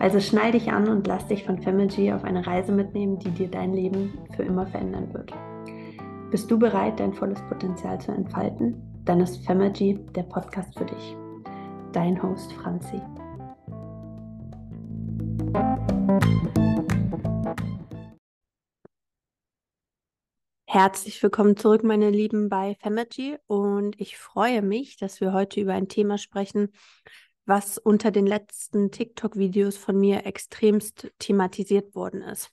Also schnall dich an und lass dich von Femergy auf eine Reise mitnehmen, die dir dein Leben für immer verändern wird. Bist du bereit, dein volles Potenzial zu entfalten? Dann ist Femergy der Podcast für dich. Dein Host Franzi. Herzlich willkommen zurück, meine Lieben, bei Femergy. Und ich freue mich, dass wir heute über ein Thema sprechen, was unter den letzten TikTok-Videos von mir extremst thematisiert worden ist.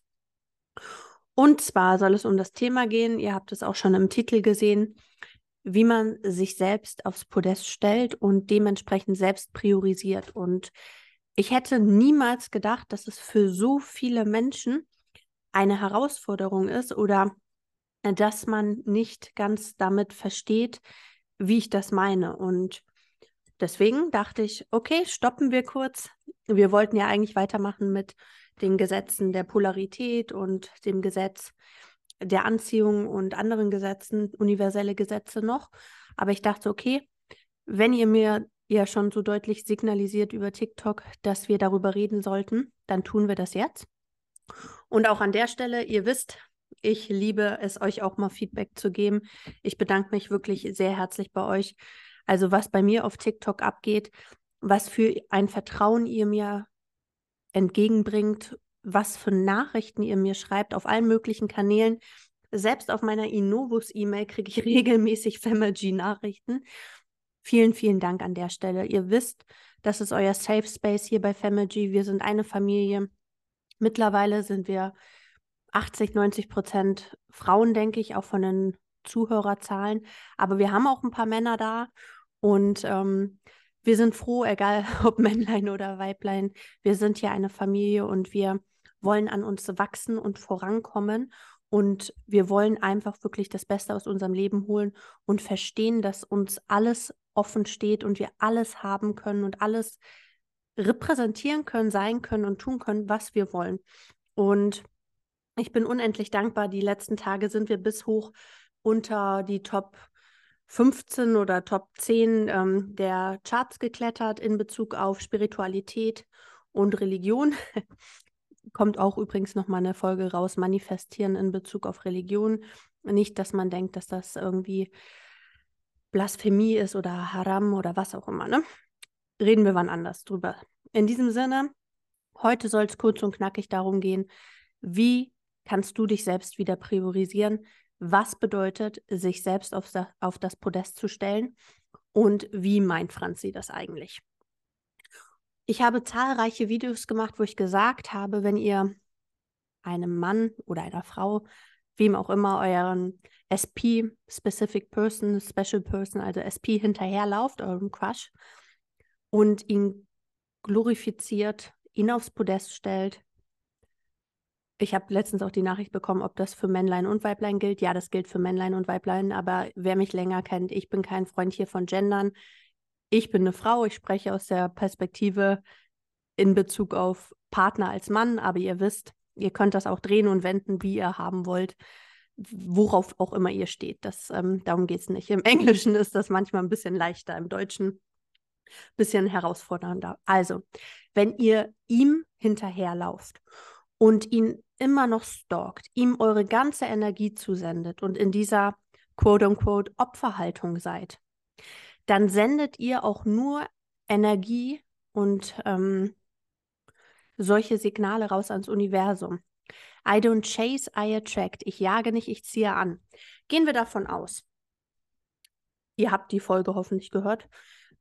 Und zwar soll es um das Thema gehen, ihr habt es auch schon im Titel gesehen, wie man sich selbst aufs Podest stellt und dementsprechend selbst priorisiert. Und ich hätte niemals gedacht, dass es für so viele Menschen eine Herausforderung ist oder dass man nicht ganz damit versteht, wie ich das meine. Und Deswegen dachte ich, okay, stoppen wir kurz. Wir wollten ja eigentlich weitermachen mit den Gesetzen der Polarität und dem Gesetz der Anziehung und anderen Gesetzen, universelle Gesetze noch. Aber ich dachte, okay, wenn ihr mir ja schon so deutlich signalisiert über TikTok, dass wir darüber reden sollten, dann tun wir das jetzt. Und auch an der Stelle, ihr wisst, ich liebe es, euch auch mal Feedback zu geben. Ich bedanke mich wirklich sehr herzlich bei euch, also was bei mir auf TikTok abgeht, was für ein Vertrauen ihr mir entgegenbringt, was für Nachrichten ihr mir schreibt auf allen möglichen Kanälen. Selbst auf meiner Innovus-E-Mail kriege ich regelmäßig Femergy-Nachrichten. Vielen, vielen Dank an der Stelle. Ihr wisst, das ist euer Safe Space hier bei Femergy. Wir sind eine Familie. Mittlerweile sind wir 80, 90 Prozent Frauen, denke ich, auch von den Zuhörerzahlen. Aber wir haben auch ein paar Männer da und ähm, wir sind froh, egal ob Männlein oder Weiblein, wir sind hier eine Familie und wir wollen an uns wachsen und vorankommen. Und wir wollen einfach wirklich das Beste aus unserem Leben holen und verstehen, dass uns alles offen steht und wir alles haben können und alles repräsentieren können, sein können und tun können, was wir wollen. Und ich bin unendlich dankbar. Die letzten Tage sind wir bis hoch unter die Top 15 oder Top 10 ähm, der Charts geklettert in Bezug auf Spiritualität und Religion. Kommt auch übrigens nochmal eine Folge raus, Manifestieren in Bezug auf Religion. Nicht, dass man denkt, dass das irgendwie Blasphemie ist oder Haram oder was auch immer. Ne? Reden wir wann anders drüber. In diesem Sinne, heute soll es kurz und knackig darum gehen, wie kannst du dich selbst wieder priorisieren? Was bedeutet, sich selbst auf, auf das Podest zu stellen und wie meint Franzi das eigentlich. Ich habe zahlreiche Videos gemacht, wo ich gesagt habe, wenn ihr einem Mann oder einer Frau, wem auch immer, euren SP, Specific Person, Special Person, also SP hinterherlauft, eurem Crush, und ihn glorifiziert, ihn aufs Podest stellt, ich habe letztens auch die Nachricht bekommen, ob das für Männlein und Weiblein gilt. Ja, das gilt für Männlein und Weiblein, aber wer mich länger kennt, ich bin kein Freund hier von Gendern. Ich bin eine Frau, ich spreche aus der Perspektive in Bezug auf Partner als Mann, aber ihr wisst, Ihr könnt das auch drehen und wenden, wie ihr haben wollt, worauf auch immer ihr steht. Das, ähm, darum geht es nicht. Im Englischen ist das manchmal ein bisschen leichter, im Deutschen ein bisschen herausfordernder. Also, wenn ihr ihm hinterherlauft und ihn immer noch stalkt, ihm eure ganze Energie zusendet und in dieser quote-unquote Opferhaltung seid, dann sendet ihr auch nur Energie und ähm, solche Signale raus ans Universum. I don't chase, I attract. Ich jage nicht, ich ziehe an. Gehen wir davon aus. Ihr habt die Folge hoffentlich gehört,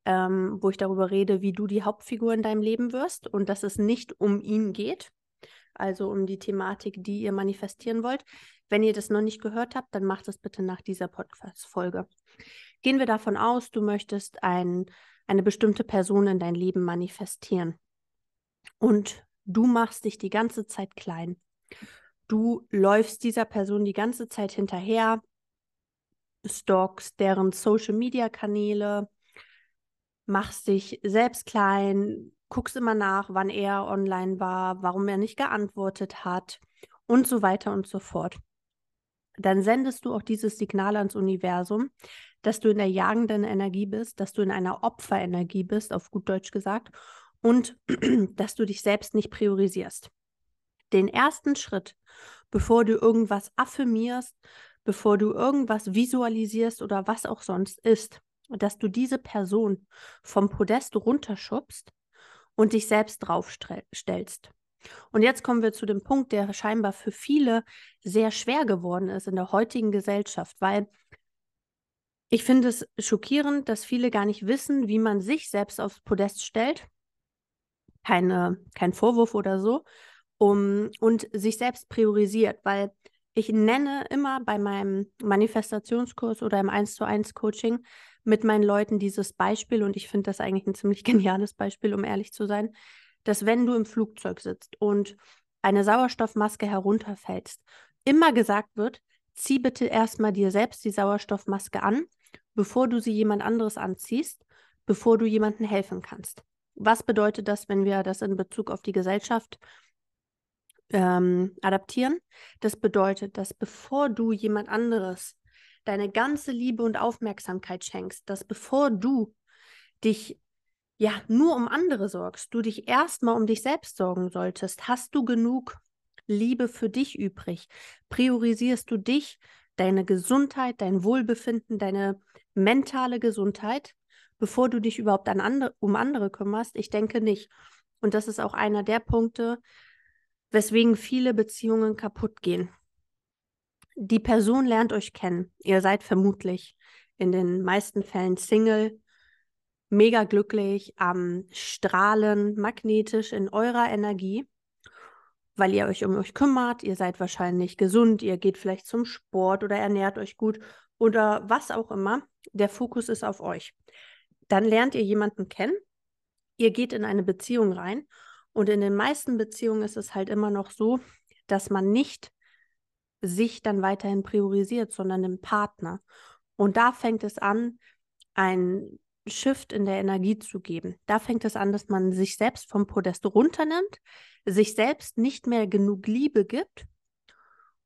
ähm, wo ich darüber rede, wie du die Hauptfigur in deinem Leben wirst und dass es nicht um ihn geht, also um die Thematik, die ihr manifestieren wollt. Wenn ihr das noch nicht gehört habt, dann macht es bitte nach dieser Podcast-Folge. Gehen wir davon aus, du möchtest ein, eine bestimmte Person in dein Leben manifestieren. Und du machst dich die ganze Zeit klein. Du läufst dieser Person die ganze Zeit hinterher, stalkst deren Social-Media-Kanäle, machst dich selbst klein, guckst immer nach, wann er online war, warum er nicht geantwortet hat und so weiter und so fort. Dann sendest du auch dieses Signal ans Universum, dass du in der jagenden Energie bist, dass du in einer Opferenergie bist, auf gut Deutsch gesagt, und dass du dich selbst nicht priorisierst. Den ersten Schritt, bevor du irgendwas affirmierst, bevor du irgendwas visualisierst oder was auch sonst ist, dass du diese Person vom Podest runterschubst und dich selbst draufstellst. Und jetzt kommen wir zu dem Punkt, der scheinbar für viele sehr schwer geworden ist in der heutigen Gesellschaft, weil ich finde es schockierend, dass viele gar nicht wissen, wie man sich selbst aufs Podest stellt. Keine, kein Vorwurf oder so. Um, und sich selbst priorisiert, weil ich nenne immer bei meinem Manifestationskurs oder im 1 zu 1 Coaching mit meinen Leuten dieses Beispiel und ich finde das eigentlich ein ziemlich geniales Beispiel, um ehrlich zu sein, dass wenn du im Flugzeug sitzt und eine Sauerstoffmaske herunterfällst, immer gesagt wird, zieh bitte erstmal dir selbst die Sauerstoffmaske an, bevor du sie jemand anderes anziehst, bevor du jemandem helfen kannst. Was bedeutet das, wenn wir das in Bezug auf die Gesellschaft ähm, adaptieren? Das bedeutet, dass bevor du jemand anderes deine ganze Liebe und Aufmerksamkeit schenkst, dass bevor du dich ja nur um andere sorgst, du dich erstmal um dich selbst sorgen solltest. Hast du genug Liebe für dich übrig? Priorisierst du dich, deine Gesundheit, dein Wohlbefinden, deine mentale Gesundheit, bevor du dich überhaupt an andere, um andere kümmerst? Ich denke nicht. Und das ist auch einer der Punkte, weswegen viele Beziehungen kaputt gehen die Person lernt euch kennen. Ihr seid vermutlich in den meisten Fällen Single, mega glücklich, am Strahlen, magnetisch in eurer Energie, weil ihr euch um euch kümmert. Ihr seid wahrscheinlich gesund, ihr geht vielleicht zum Sport oder ernährt euch gut oder was auch immer. Der Fokus ist auf euch. Dann lernt ihr jemanden kennen. Ihr geht in eine Beziehung rein. Und in den meisten Beziehungen ist es halt immer noch so, dass man nicht sich dann weiterhin priorisiert, sondern den Partner. Und da fängt es an, ein Shift in der Energie zu geben. Da fängt es an, dass man sich selbst vom Podest runternimmt, sich selbst nicht mehr genug Liebe gibt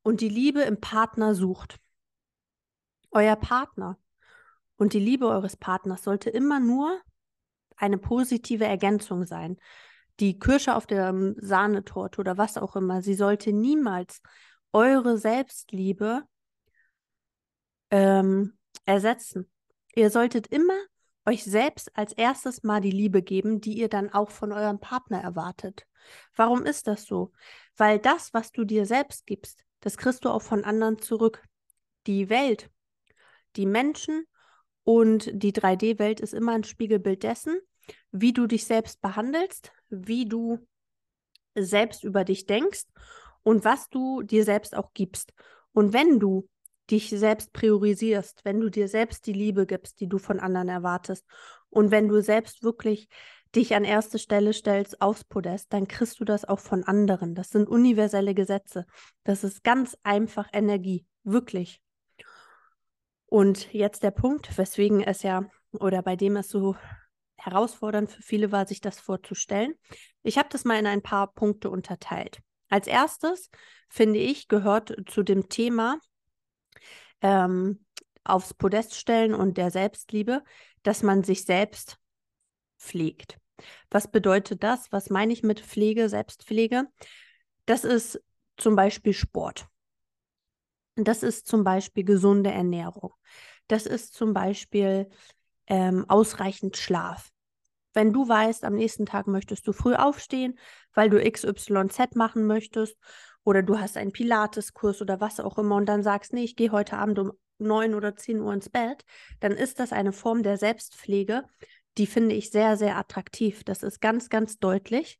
und die Liebe im Partner sucht. Euer Partner und die Liebe eures Partners sollte immer nur eine positive Ergänzung sein. Die Kirsche auf der Sahnetorte oder was auch immer. Sie sollte niemals eure Selbstliebe ähm, ersetzen. Ihr solltet immer euch selbst als erstes mal die Liebe geben, die ihr dann auch von eurem Partner erwartet. Warum ist das so? Weil das, was du dir selbst gibst, das kriegst du auch von anderen zurück. Die Welt, die Menschen und die 3D-Welt ist immer ein Spiegelbild dessen, wie du dich selbst behandelst, wie du selbst über dich denkst und was du dir selbst auch gibst. Und wenn du dich selbst priorisierst, wenn du dir selbst die Liebe gibst, die du von anderen erwartest und wenn du selbst wirklich dich an erste Stelle stellst aufs Podest, dann kriegst du das auch von anderen. Das sind universelle Gesetze. Das ist ganz einfach Energie, wirklich. Und jetzt der Punkt, weswegen es ja oder bei dem es so herausfordernd für viele war, sich das vorzustellen. Ich habe das mal in ein paar Punkte unterteilt. Als erstes, finde ich, gehört zu dem Thema ähm, aufs Podest stellen und der Selbstliebe, dass man sich selbst pflegt. Was bedeutet das? Was meine ich mit Pflege, Selbstpflege? Das ist zum Beispiel Sport. Das ist zum Beispiel gesunde Ernährung. Das ist zum Beispiel ähm, ausreichend Schlaf. Wenn du weißt, am nächsten Tag möchtest du früh aufstehen, weil du XYZ machen möchtest oder du hast einen Pilateskurs oder was auch immer und dann sagst, nee, ich gehe heute Abend um 9 oder 10 Uhr ins Bett, dann ist das eine Form der Selbstpflege, die finde ich sehr, sehr attraktiv. Das ist ganz, ganz deutlich,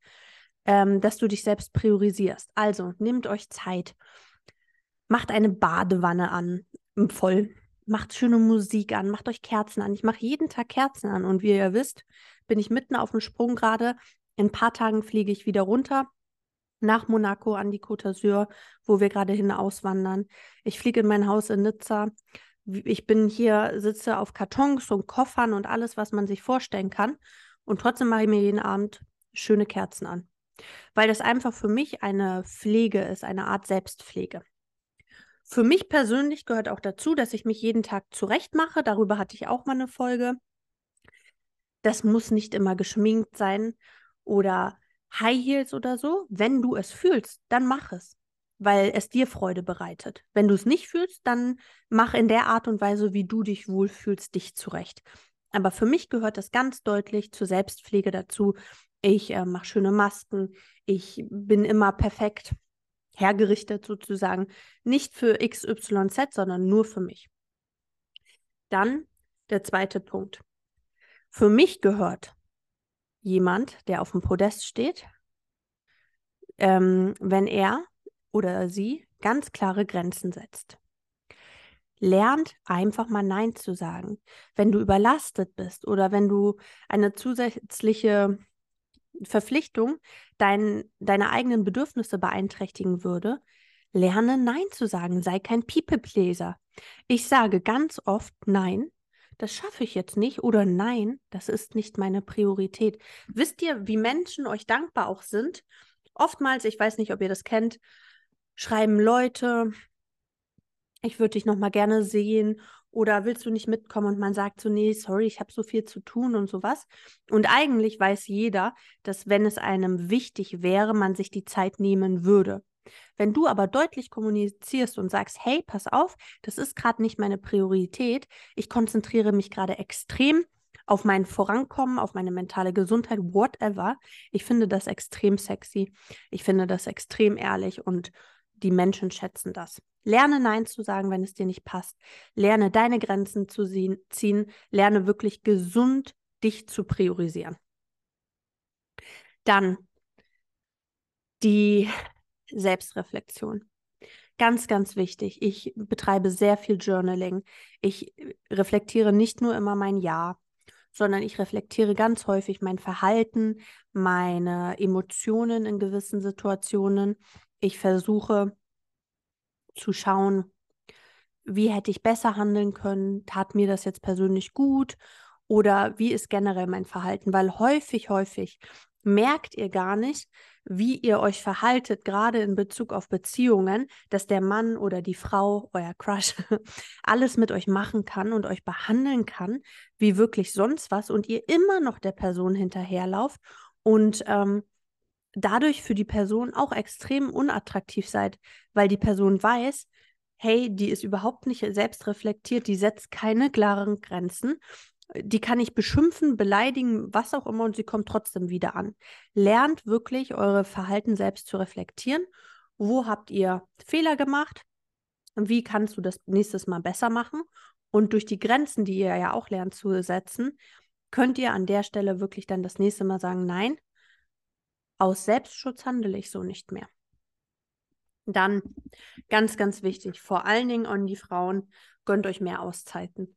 ähm, dass du dich selbst priorisierst. Also nehmt euch Zeit, macht eine Badewanne an, voll, macht schöne Musik an, macht euch Kerzen an. Ich mache jeden Tag Kerzen an und wie ihr wisst, bin ich mitten auf dem Sprung gerade. In ein paar Tagen fliege ich wieder runter nach Monaco an die Côte d'Azur, wo wir gerade hin auswandern. Ich fliege in mein Haus in Nizza. Ich bin hier, sitze auf Kartons und Koffern und alles, was man sich vorstellen kann. Und trotzdem mache ich mir jeden Abend schöne Kerzen an. Weil das einfach für mich eine Pflege ist, eine Art Selbstpflege. Für mich persönlich gehört auch dazu, dass ich mich jeden Tag zurechtmache. Darüber hatte ich auch mal eine Folge. Das muss nicht immer geschminkt sein oder High Heels oder so. Wenn du es fühlst, dann mach es, weil es dir Freude bereitet. Wenn du es nicht fühlst, dann mach in der Art und Weise, wie du dich wohlfühlst, dich zurecht. Aber für mich gehört das ganz deutlich zur Selbstpflege dazu. Ich äh, mache schöne Masken. Ich bin immer perfekt hergerichtet sozusagen, nicht für XYZ, sondern nur für mich. Dann der zweite Punkt. Für mich gehört jemand, der auf dem Podest steht, ähm, wenn er oder sie ganz klare Grenzen setzt. Lernt einfach mal Nein zu sagen. Wenn du überlastet bist oder wenn du eine zusätzliche Verpflichtung dein, deine eigenen Bedürfnisse beeinträchtigen würde, lerne Nein zu sagen. Sei kein People-Pleaser. Ich sage ganz oft Nein, das schaffe ich jetzt nicht oder Nein, das ist nicht meine Priorität. Wisst ihr, wie Menschen euch dankbar auch sind? Oftmals, ich weiß nicht, ob ihr das kennt, schreiben Leute, ich würde dich noch mal gerne sehen oder willst du nicht mitkommen und man sagt so, nee, sorry, ich habe so viel zu tun und sowas. Und eigentlich weiß jeder, dass wenn es einem wichtig wäre, man sich die Zeit nehmen würde. Wenn du aber deutlich kommunizierst und sagst, hey, pass auf, das ist gerade nicht meine Priorität, ich konzentriere mich gerade extrem auf mein Vorankommen, auf meine mentale Gesundheit, whatever. Ich finde das extrem sexy. Ich finde das extrem ehrlich und die Menschen schätzen das. Lerne Nein zu sagen, wenn es dir nicht passt. Lerne deine Grenzen zu ziehen. Lerne wirklich gesund dich zu priorisieren. Dann die Selbstreflexion. Ganz, ganz wichtig. Ich betreibe sehr viel Journaling. Ich reflektiere nicht nur immer mein Ja, sondern ich reflektiere ganz häufig mein Verhalten, meine Emotionen in gewissen Situationen. Ich versuche zu schauen, wie hätte ich besser handeln können, tat mir das jetzt persönlich gut? Oder wie ist generell mein Verhalten, weil häufig, häufig merkt ihr gar nicht, wie ihr euch verhaltet, gerade in Bezug auf Beziehungen, dass der Mann oder die Frau, euer Crush, alles mit euch machen kann und euch behandeln kann, wie wirklich sonst was und ihr immer noch der Person hinterherlauft und ähm, dadurch für die Person auch extrem unattraktiv seid, weil die Person weiß, hey, die ist überhaupt nicht selbst reflektiert, die setzt keine klaren Grenzen, die kann ich beschimpfen, beleidigen, was auch immer und sie kommt trotzdem wieder an. Lernt wirklich eure Verhalten selbst zu reflektieren. Wo habt ihr Fehler gemacht? Wie kannst du das nächstes Mal besser machen? Und durch die Grenzen, die ihr ja auch lernt zu setzen, könnt ihr an der Stelle wirklich dann das nächste Mal sagen, nein, aus Selbstschutz handle ich so nicht mehr. Dann ganz, ganz wichtig, vor allen Dingen an die Frauen, gönnt euch mehr Auszeiten.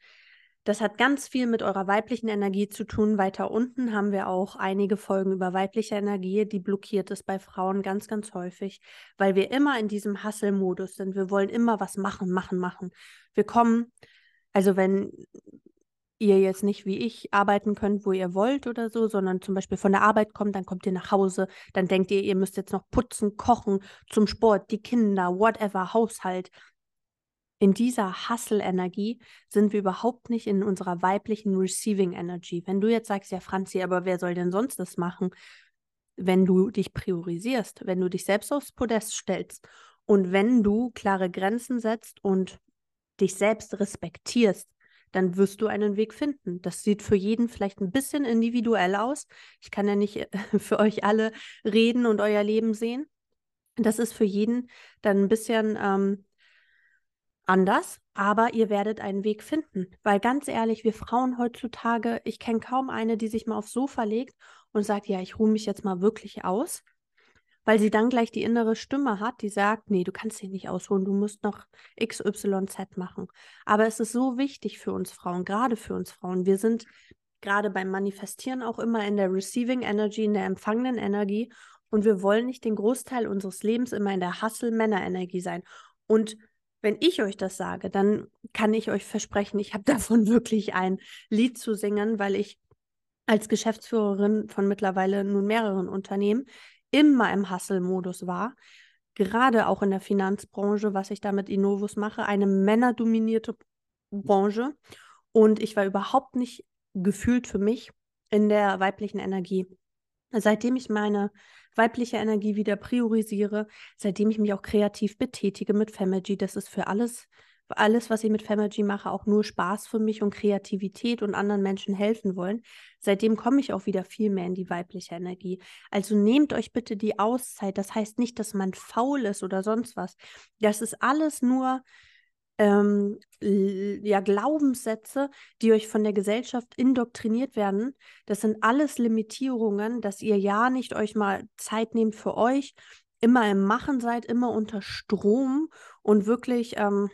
Das hat ganz viel mit eurer weiblichen Energie zu tun. Weiter unten haben wir auch einige Folgen über weibliche Energie, die blockiert ist bei Frauen ganz, ganz häufig, weil wir immer in diesem Hustle-Modus sind. Wir wollen immer was machen, machen, machen. Wir kommen, also wenn ihr jetzt nicht wie ich arbeiten könnt, wo ihr wollt oder so, sondern zum Beispiel von der Arbeit kommt, dann kommt ihr nach Hause, dann denkt ihr, ihr müsst jetzt noch putzen, kochen, zum Sport, die Kinder, whatever, Haushalt. In dieser Hustle-Energie sind wir überhaupt nicht in unserer weiblichen Receiving Energy. Wenn du jetzt sagst, ja, Franzi, aber wer soll denn sonst das machen? Wenn du dich priorisierst, wenn du dich selbst aufs Podest stellst und wenn du klare Grenzen setzt und dich selbst respektierst, dann wirst du einen Weg finden. Das sieht für jeden vielleicht ein bisschen individuell aus. Ich kann ja nicht äh, für euch alle reden und euer Leben sehen. Das ist für jeden dann ein bisschen ähm, anders, aber ihr werdet einen Weg finden. Weil ganz ehrlich, wir Frauen heutzutage, ich kenne kaum eine, die sich mal aufs Sofa legt und sagt, ja, ich ruhe mich jetzt mal wirklich aus weil sie dann gleich die innere Stimme hat, die sagt, nee, du kannst dich nicht ausruhen, du musst noch XYZ machen. Aber es ist so wichtig für uns Frauen, gerade für uns Frauen. Wir sind gerade beim Manifestieren auch immer in der Receiving Energy, in der empfangenen Energie und wir wollen nicht den Großteil unseres Lebens immer in der Hustle-Männer-Energie sein. Und wenn ich euch das sage, dann kann ich euch versprechen, ich habe davon wirklich ein Lied zu singen, weil ich als Geschäftsführerin von mittlerweile nun mehreren Unternehmen immer im Hustle-Modus war, gerade auch in der Finanzbranche, was ich da mit Innovus mache, eine männerdominierte Branche. Und ich war überhaupt nicht gefühlt für mich in der weiblichen Energie. Seitdem ich meine weibliche Energie wieder priorisiere, seitdem ich mich auch kreativ betätige mit Femergy, das ist für alles alles, was ich mit Femergy mache, auch nur Spaß für mich und Kreativität und anderen Menschen helfen wollen. Seitdem komme ich auch wieder viel mehr in die weibliche Energie. Also nehmt euch bitte die Auszeit. Das heißt nicht, dass man faul ist oder sonst was. Das ist alles nur ähm, ja, Glaubenssätze, die euch von der Gesellschaft indoktriniert werden. Das sind alles Limitierungen, dass ihr ja nicht euch mal Zeit nehmt für euch, immer im Machen seid, immer unter Strom und wirklich ähm,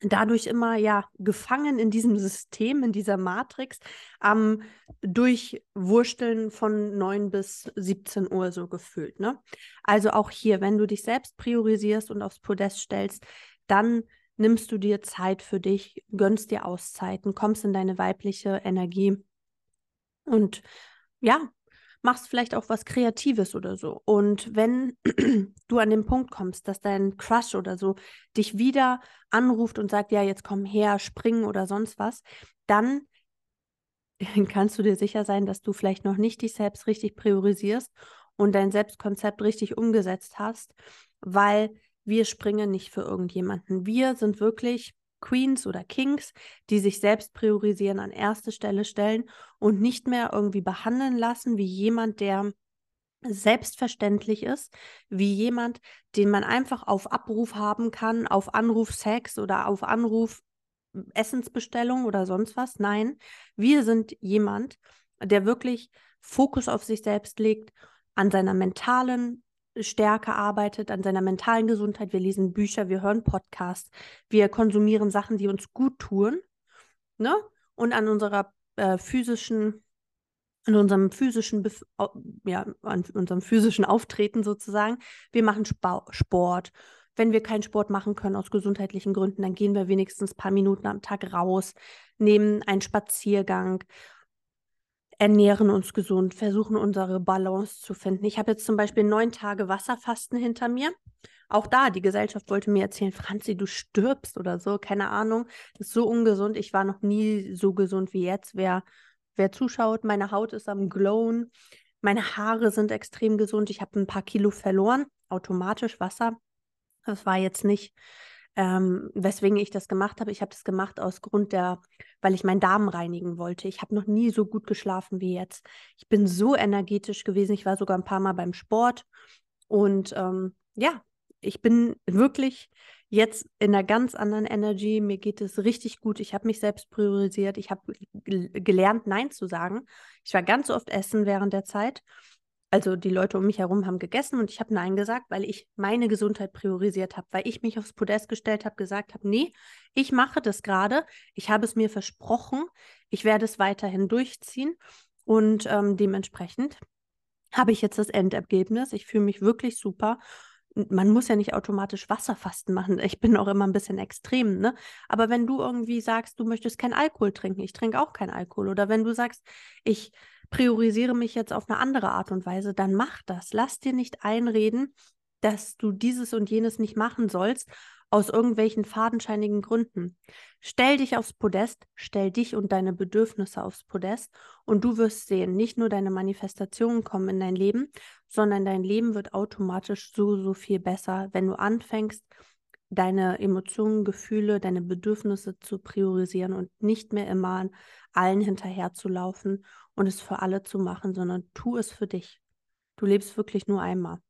dadurch immer ja gefangen in diesem System, in dieser Matrix, am Durchwursteln von 9 bis 17 Uhr so gefühlt. Ne? Also auch hier, wenn du dich selbst priorisierst und aufs Podest stellst, dann nimmst du dir Zeit für dich, gönnst dir Auszeiten, kommst in deine weibliche Energie und ja, machst vielleicht auch was Kreatives oder so. Und wenn du an den Punkt kommst, dass dein Crush oder so dich wieder anruft und sagt, ja, jetzt komm her, springen oder sonst was, dann kannst du dir sicher sein, dass du vielleicht noch nicht dich selbst richtig priorisierst und dein Selbstkonzept richtig umgesetzt hast, weil wir springen nicht für irgendjemanden. Wir sind wirklich Queens oder Kings, die sich selbst priorisieren, an erste Stelle stellen und nicht mehr irgendwie behandeln lassen wie jemand, der selbstverständlich ist, wie jemand, den man einfach auf Abruf haben kann, auf Anruf Sex oder auf Anruf Essensbestellung oder sonst was. Nein, wir sind jemand, der wirklich Fokus auf sich selbst legt, an seiner mentalen Stärke arbeitet, an seiner mentalen Gesundheit. Wir lesen Bücher, wir hören Podcasts, wir konsumieren Sachen, die uns gut tun. Ne? Und an unserer äh, physischen, an unserem physischen, Bef ja, an unserem physischen Auftreten sozusagen. Wir machen Spa Sport. Wenn wir keinen Sport machen können aus gesundheitlichen Gründen, dann gehen wir wenigstens ein paar Minuten am Tag raus, nehmen einen Spaziergang ernähren uns gesund, versuchen unsere Balance zu finden. Ich habe jetzt zum Beispiel neun Tage Wasserfasten hinter mir. Auch da, die Gesellschaft wollte mir erzählen, Franzi, du stirbst oder so, keine Ahnung. Das ist so ungesund. Ich war noch nie so gesund wie jetzt. Wer, wer zuschaut, meine Haut ist am Glowen. Meine Haare sind extrem gesund. Ich habe ein paar Kilo verloren, automatisch Wasser. Das war jetzt nicht ähm, weswegen ich das gemacht habe. Ich habe das gemacht aus Grund der, weil ich meinen Darm reinigen wollte. Ich habe noch nie so gut geschlafen wie jetzt. Ich bin so energetisch gewesen. Ich war sogar ein paar Mal beim Sport. Und ähm, ja, ich bin wirklich jetzt in einer ganz anderen Energy. Mir geht es richtig gut. Ich habe mich selbst priorisiert. Ich habe gelernt, Nein zu sagen. Ich war ganz oft essen während der Zeit also die Leute um mich herum haben gegessen und ich habe Nein gesagt, weil ich meine Gesundheit priorisiert habe, weil ich mich aufs Podest gestellt habe, gesagt habe, nee, ich mache das gerade, ich habe es mir versprochen, ich werde es weiterhin durchziehen und ähm, dementsprechend habe ich jetzt das Endergebnis. Ich fühle mich wirklich super. man muss ja nicht automatisch Wasserfasten machen. Ich bin auch immer ein bisschen extrem, ne? Aber wenn du irgendwie sagst, du möchtest kein Alkohol trinken, ich trinke auch kein Alkohol. Oder wenn du sagst, ich priorisiere mich jetzt auf eine andere Art und Weise, dann mach das. Lass dir nicht einreden, dass du dieses und jenes nicht machen sollst, aus irgendwelchen fadenscheinigen Gründen. Stell dich aufs Podest, stell dich und deine Bedürfnisse aufs Podest und du wirst sehen, nicht nur deine Manifestationen kommen in dein Leben, sondern dein Leben wird automatisch so, so viel besser, wenn du anfängst, deine Emotionen, Gefühle, deine Bedürfnisse zu priorisieren und nicht mehr immer allen hinterherzulaufen und es für alle zu machen, sondern tu es für dich. Du lebst wirklich nur einmal.